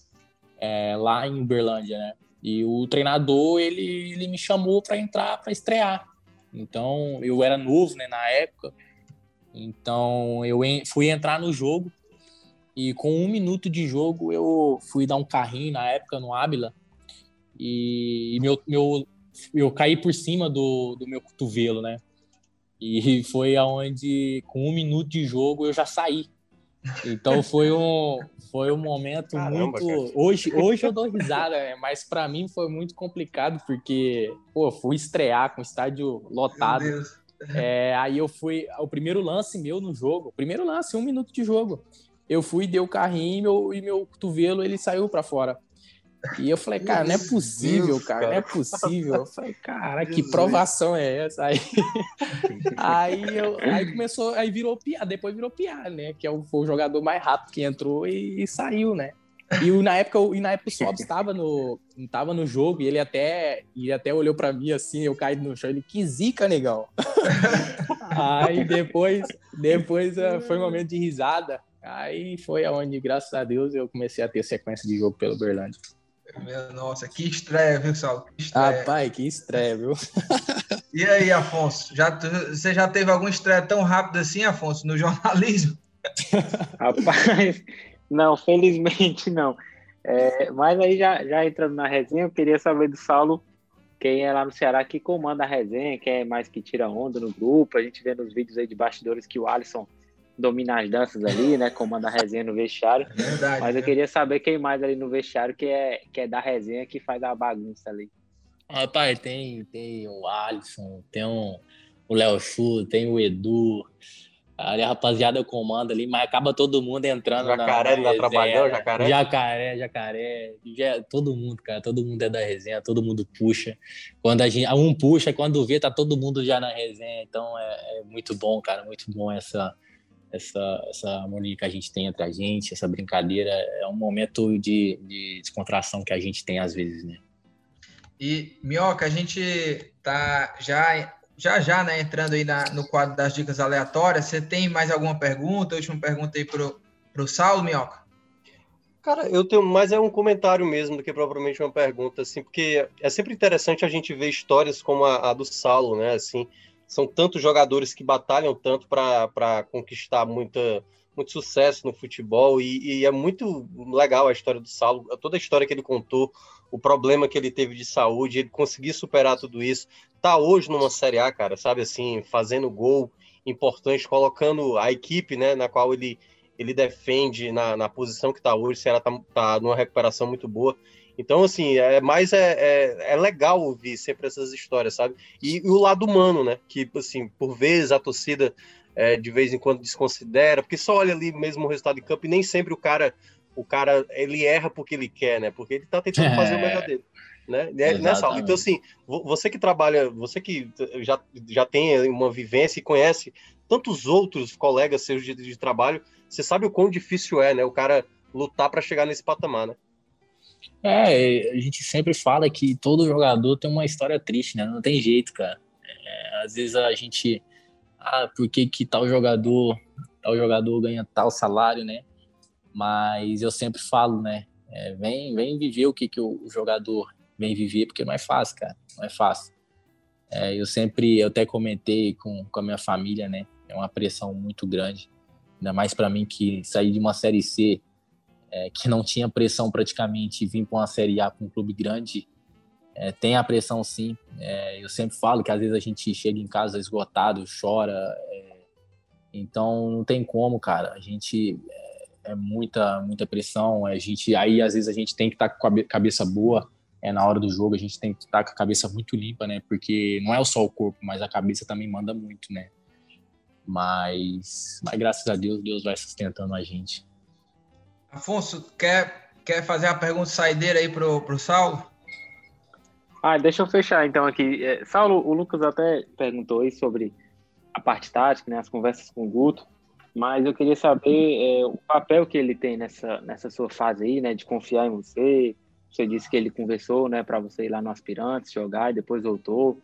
é, lá em Uberlândia, né? E o treinador ele, ele me chamou para entrar para estrear. Então eu era novo, né? Na época então eu fui entrar no jogo e com um minuto de jogo eu fui dar um carrinho na época no Ábila e, meu, meu, eu caí por cima do, do meu cotovelo, né? E foi aonde com um minuto de jogo eu já saí. Então foi um, foi um momento Caramba, muito. Cara. Hoje, hoje eu dou risada, né? mas para mim foi muito complicado porque pô, fui estrear com o estádio lotado. É, aí eu fui. O primeiro lance meu no jogo, primeiro lance, um minuto de jogo. Eu fui, dei o carrinho e meu, e meu cotovelo ele saiu para fora. E eu falei, cara, não é possível, Deus, cara, cara, não é possível. Eu falei, cara, que provação é essa? Aí, aí, eu, aí começou, aí virou piada, depois virou piada, né? Que é o, foi o jogador mais rápido que entrou e, e saiu, né? E na época, e na época o Sobs estava no, tava no jogo e ele até, ele até olhou para mim assim, eu caí no chão, ele, que zica, negão. aí depois, depois uh, foi um momento de risada. Aí foi aonde, graças a Deus, eu comecei a ter sequência de jogo pelo Berlândia. Nossa, que estreia, viu, Saulo? Que estreia. Rapaz, que estreia, viu? e aí, Afonso? Já, você já teve alguma estreia tão rápida assim, Afonso, no jornalismo? Rapaz, não, felizmente não. É, mas aí, já, já entrando na resenha, eu queria saber do Saulo, quem é lá no Ceará que comanda a resenha, quem é mais que tira onda no grupo. A gente vê nos vídeos aí de bastidores que o Alisson domina as danças ali, né? Comanda a resenha no vestiário. É verdade, mas eu né? queria saber quem mais ali no vestiário que é, que é da resenha que faz a bagunça ali. Rapaz, tem, tem o Alisson, tem um, o Léo Chu, tem o Edu, Ali a rapaziada comanda ali, mas acaba todo mundo entrando jacaré, na, na tá trabalhando, jacaré? Jacaré, jacaré. Já, todo mundo, cara, todo mundo é da resenha, todo mundo puxa. Quando a gente, um puxa, quando vê, tá todo mundo já na resenha. Então é, é muito bom, cara, muito bom essa, essa, essa harmonia que a gente tem entre a gente, essa brincadeira. É um momento de, de descontração que a gente tem às vezes, né? E, Mioca, a gente tá já já já, né, entrando aí na, no quadro das dicas aleatórias, você tem mais alguma pergunta? Última pergunta aí pro, pro Saulo, Minhoca. Cara, eu tenho mais é um comentário mesmo do que propriamente uma pergunta, assim, porque é sempre interessante a gente ver histórias como a, a do Saulo, né, assim, são tantos jogadores que batalham tanto para conquistar muita, muito sucesso no futebol e, e, é muito legal a história do Saulo, toda a história que ele contou, o problema que ele teve de saúde, ele conseguir superar tudo isso, tá hoje numa Série A, cara, sabe assim, fazendo gol importante, colocando a equipe, né, na qual ele ele defende na, na posição que está hoje, o Ceará tá, tá numa recuperação muito boa. Então, assim, é mais é, é, é, legal ouvir sempre essas histórias, sabe? E, e, o lado humano, né? Que, assim, por vezes a torcida é, de vez em quando desconsidera, porque só olha ali mesmo o resultado de campo e nem sempre o cara, o cara, ele erra porque ele quer, né? Porque ele tá tentando é. fazer o melhor dele. Né? Nessa aula. Então, assim, você que trabalha, você que já, já tem uma vivência e conhece tantos outros colegas seus de, de trabalho, você sabe o quão difícil é, né? O cara lutar para chegar nesse patamar, né? É, a gente sempre fala que todo jogador tem uma história triste, né? Não tem jeito, cara. É, às vezes a gente ah, por que, que tal jogador, tal jogador ganha tal salário, né? Mas eu sempre falo, né? É, vem, vem viver o que, que o jogador vem viver, porque não é fácil, cara, não é fácil. É, eu sempre, eu até comentei com, com a minha família, né? É uma pressão muito grande, ainda mais para mim que saí de uma série C, é, que não tinha pressão praticamente, vim para uma série A com um clube grande, é, tem a pressão sim. É, eu sempre falo que às vezes a gente chega em casa esgotado, chora. É, então não tem como, cara. A gente é, é, muita, muita pressão. A gente aí às vezes a gente tem que estar tá com a cabeça boa. É na hora do jogo a gente tem que estar tá com a cabeça muito limpa, né? Porque não é só o corpo, mas a cabeça também manda muito, né? Mas, mas graças a Deus, Deus vai sustentando a gente. Afonso, quer, quer fazer a pergunta saideira aí pro, pro Saulo? Ah, deixa eu fechar então aqui. É, Saulo, o Lucas até perguntou aí sobre a parte tática, né, as conversas com o Guto, mas eu queria saber é, o papel que ele tem nessa, nessa sua fase aí, né, de confiar em você. Você disse que ele conversou, né, para você ir lá no Aspirantes, jogar e depois voltou.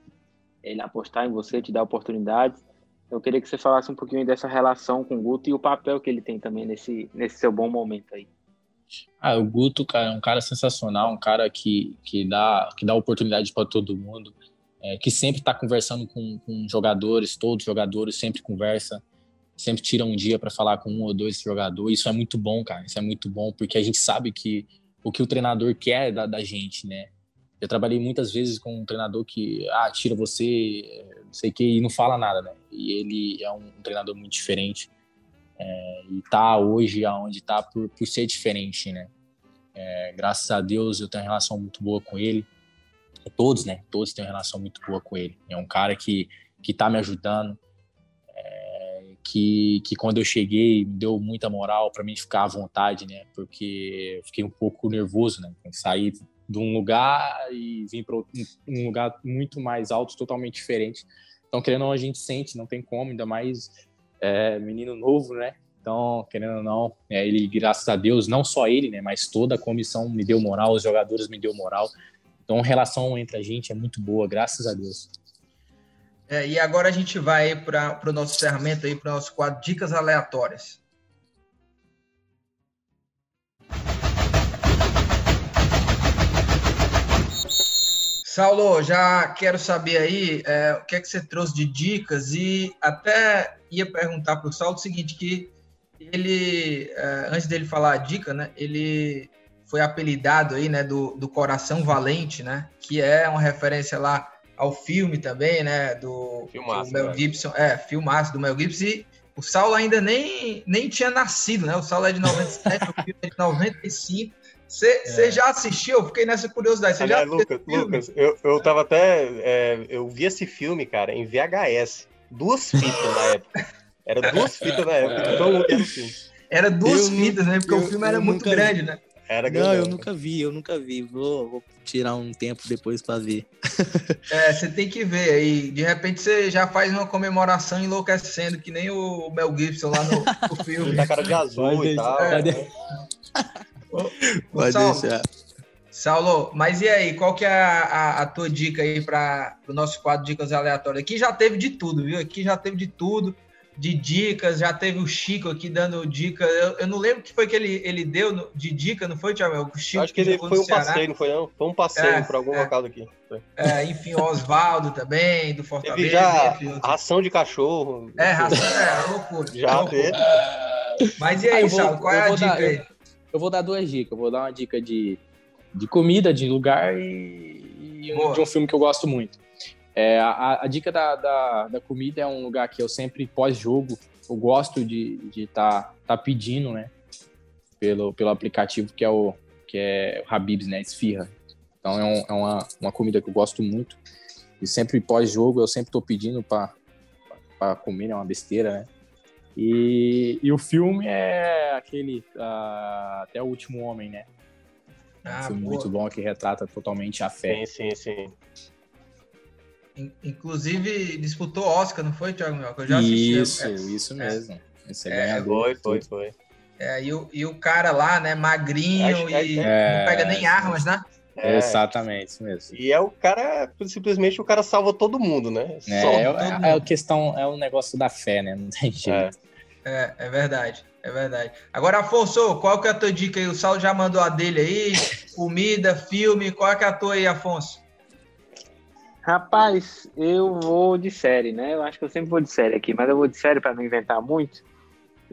Ele apostar em você, te dar oportunidades. Eu queria que você falasse um pouquinho dessa relação com o Guto e o papel que ele tem também nesse, nesse seu bom momento aí. Ah, o Guto, cara, é um cara sensacional, um cara que, que, dá, que dá oportunidade para todo mundo, é, que sempre está conversando com, com jogadores, todos os jogadores sempre conversa, sempre tira um dia para falar com um ou dois jogadores. Isso é muito bom, cara. Isso é muito bom, porque a gente sabe que o que o treinador quer da, da gente, né? Eu trabalhei muitas vezes com um treinador que, ah, tira você, não sei o que, e não fala nada, né? E ele é um, treinador muito diferente. É, e tá hoje aonde tá por, por ser diferente, né? É, graças a Deus eu tenho uma relação muito boa com ele. Todos, né? Todos têm uma relação muito boa com ele. É um cara que, que tá me ajudando, é, que, que quando eu cheguei me deu muita moral para mim ficar à vontade, né? Porque fiquei um pouco nervoso, né? Sair de um lugar e vir para um lugar muito mais alto, totalmente diferente. Então, querendo ou não, a gente sente, não tem como, ainda mais é, menino novo, né? Então, querendo ou não, é, ele, graças a Deus, não só ele, né, mas toda a comissão me deu moral, os jogadores me deu moral. Então, a relação entre a gente é muito boa, graças a Deus. É, e agora a gente vai para o nosso encerramento aí, para o nosso quadro Dicas Aleatórias. Saulo, já quero saber aí é, o que é que você trouxe de dicas e até ia perguntar para o Saulo o seguinte, que ele, é, antes dele falar a dica, né, ele foi apelidado aí, né, do, do Coração Valente, né, que é uma referência lá ao filme também, né, do, filmaço, do Mel né? Gibson, é, filmaço do Mel Gibson, e o Saulo ainda nem, nem tinha nascido, né, o Saulo é de 97, o filme é de 95, você é. já assistiu? Eu fiquei nessa curiosidade. Você já Lucas, Lucas, eu, eu tava até. É, eu vi esse filme, cara, em VHS. Duas fitas na época. Era duas fitas na época. Então era filme. Era duas eu, fitas, né? Porque eu, o filme era muito grande, vi. né? Era Não, eu nunca vi, eu nunca vi. Vou, vou tirar um tempo depois para ver. É, você tem que ver aí. De repente você já faz uma comemoração enlouquecendo, que nem o Mel Gibson lá no, no filme. Tá cara de azul e tal. É. Né? Pode Saulo, deixar. Saulo, mas e aí, qual que é a, a, a tua dica aí para o nosso quadro Dicas Aleatórias? Aqui já teve de tudo, viu? Aqui já teve de tudo, de dicas, já teve o Chico aqui dando dica. Eu, eu não lembro o que foi que ele, ele deu no, de dica, não foi, Tiago? O Chico Acho que ele foi um Ceará. passeio, não foi não? Foi um passeio é, para algum é, local daqui. É, enfim, o Oswaldo também, do Fortaleza. Teve já ração de cachorro. É, ração, é, loucura. Já teve. Mas e aí, ah, Saulo, qual é a dica dar, aí? Eu eu vou dar duas dicas. Eu vou dar uma dica de, de comida, de lugar e, e um, de um filme que eu gosto muito. É, a, a, dica da, da, da, comida é um lugar que eu sempre, pós-jogo, eu gosto de estar tá, tá pedindo, né? Pelo, pelo aplicativo que é o, que é o Habib's, né? Esfirra. Então é, um, é uma, uma comida que eu gosto muito. E sempre pós-jogo eu sempre estou pedindo para comer, é né? uma besteira, né? E, e o filme é aquele uh, Até o Último Homem, né? Ah, um filme boa. muito bom que retrata totalmente a fé. Sim, sim, sim. Inclusive, disputou Oscar, não foi, Thiago Mioca? Eu já assisti. Isso, é, isso mesmo. É, Esse é, é foi, foi, foi. É, e, o, e o cara lá, né, magrinho e é, não pega nem armas, né? É, Exatamente, isso mesmo. E é o cara, simplesmente o cara salva todo mundo, né? É, é, é, a questão, é o negócio da fé, né? Não tem jeito. É, é verdade, é verdade. Agora, Afonso, qual que é a tua dica aí? O Saulo já mandou a dele aí, comida, filme, qual que é a tua aí, Afonso? Rapaz, eu vou de série, né? Eu acho que eu sempre vou de série aqui, mas eu vou de série para não inventar muito.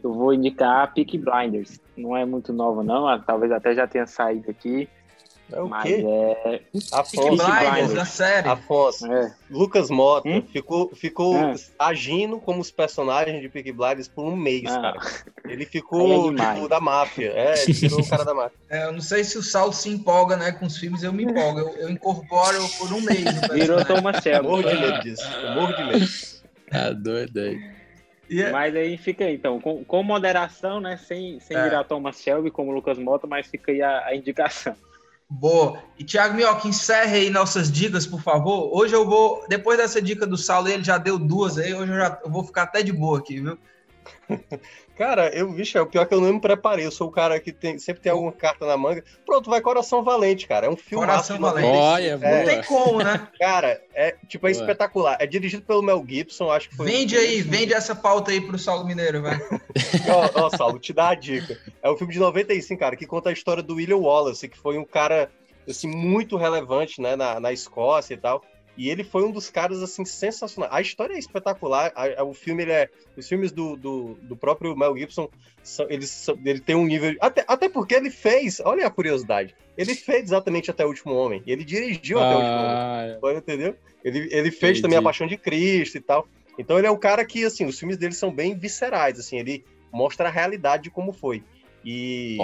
Eu vou indicar Peak Blinders. Não é muito nova, não. Talvez até já tenha saído aqui. É o Mas quê? É... Afonso Blinders, na série. Afonso. É. Lucas Mota hum? ficou, ficou é. agindo como os personagens de Peaky Blinders por um mês, ah. cara. Ele ficou é tipo, da máfia. É, ele virou o cara da máfia. É, eu não sei se o Saulo se empolga, né, com os filmes, eu me empolgo. Eu, eu incorporo por um mês. Virou Thomas Shelby. Morro de medo disso. Morro de medo. Ah, doido aí. Yeah. Mas aí fica aí, então, com, com moderação, né? Sem, sem é. virar Thomas Shelby como Lucas Mota, mas fica aí a, a indicação. Boa. E Thiago Mioca, encerre aí nossas dicas, por favor. Hoje eu vou, depois dessa dica do Saulo, ele já deu duas aí, hoje eu já eu vou ficar até de boa aqui, viu? Cara, eu, vixe, é o pior que eu não me preparei. Eu sou o cara que tem, sempre tem alguma carta na manga. Pronto, vai Coração Valente, cara. É um filme. Coração Valente. Olha, é. Não tem como, né? Cara, é tipo, é Boa. espetacular. É dirigido pelo Mel Gibson, acho que foi. Vende aí, vende essa pauta aí pro Saulo Mineiro, vai. Ó, ó, Saulo, te dá a dica. É um filme de 95, cara, que conta a história do William Wallace, que foi um cara, assim, muito relevante, né, na, na Escócia e tal. E ele foi um dos caras, assim, sensacional. A história é espetacular. A- a- o filme, ele é... Os filmes do, do, do próprio Mel Gibson, são, eles, são- ele tem um nível... Até, até porque ele fez... Olha a curiosidade. Ele fez exatamente Até o Último Homem. Ele dirigiu Até o Último Homem. Ah, Agora, entendeu? Ele, ele fez Entendi. também A Paixão de Cristo e tal. Então ele é um cara que, assim, os filmes dele são bem viscerais, assim, ele mostra a realidade de como foi. E,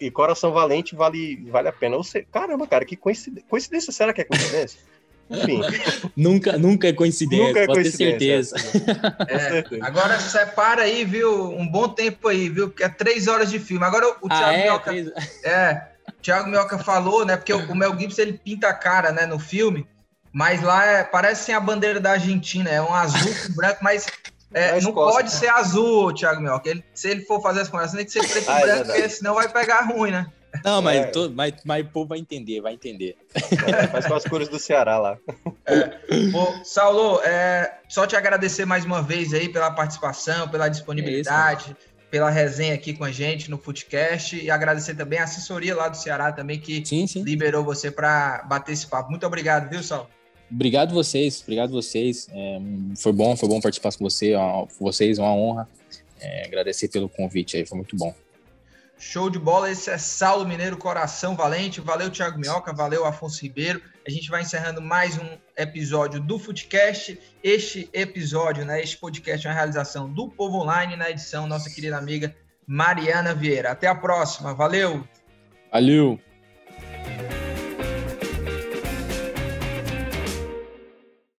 e, e Coração Valente vale, vale a pena. Ou seja, caramba, cara, que coincidência. Coincidência, será que é coincidência? Enfim, nunca, nunca é coincidência, nunca é pode coincidência. ter certeza. com É, certeza. agora separa aí, viu? Um bom tempo aí, viu? Porque é três horas de filme. Agora o Thiago Ah, é? Minhoca. Três- É, o Thiago Minhoca falou, né? Porque o Mel Gibson ele pinta a cara, né, no filme, mas lá é, parece assim, a bandeira da Argentina, é um azul com branco, mas é, Da não Escócia. pode ser azul, Thiago Minhoca. Ele- se ele for fazer essa conversa, tem que ser preto Ah, e é branco, verdade. porque senão vai pegar ruim, né? Não, mas, É. todo, mas, mas o povo vai entender, vai entender. É, faz com as cores do Ceará lá. Bom, Saulo, é, só te agradecer mais uma vez aí pela participação, pela disponibilidade, pela resenha aqui com a gente no Footcast e agradecer também a assessoria lá do Ceará também que Sim, sim. liberou você para bater esse papo. Muito obrigado, viu, Saulo? Obrigado vocês, obrigado vocês. É, foi bom, foi bom participar com você, ó, vocês, uma honra. É, agradecer pelo convite aí, foi muito bom. Show de bola, esse é Saulo Mineiro, coração valente. Valeu, Thiago Minhoca, valeu, Afonso Ribeiro. A gente vai encerrando mais um episódio do Footcast. Este episódio, né, este podcast é uma realização do Povo Online, na edição nossa querida amiga Mariana Vieira. Até a próxima, valeu! Valeu!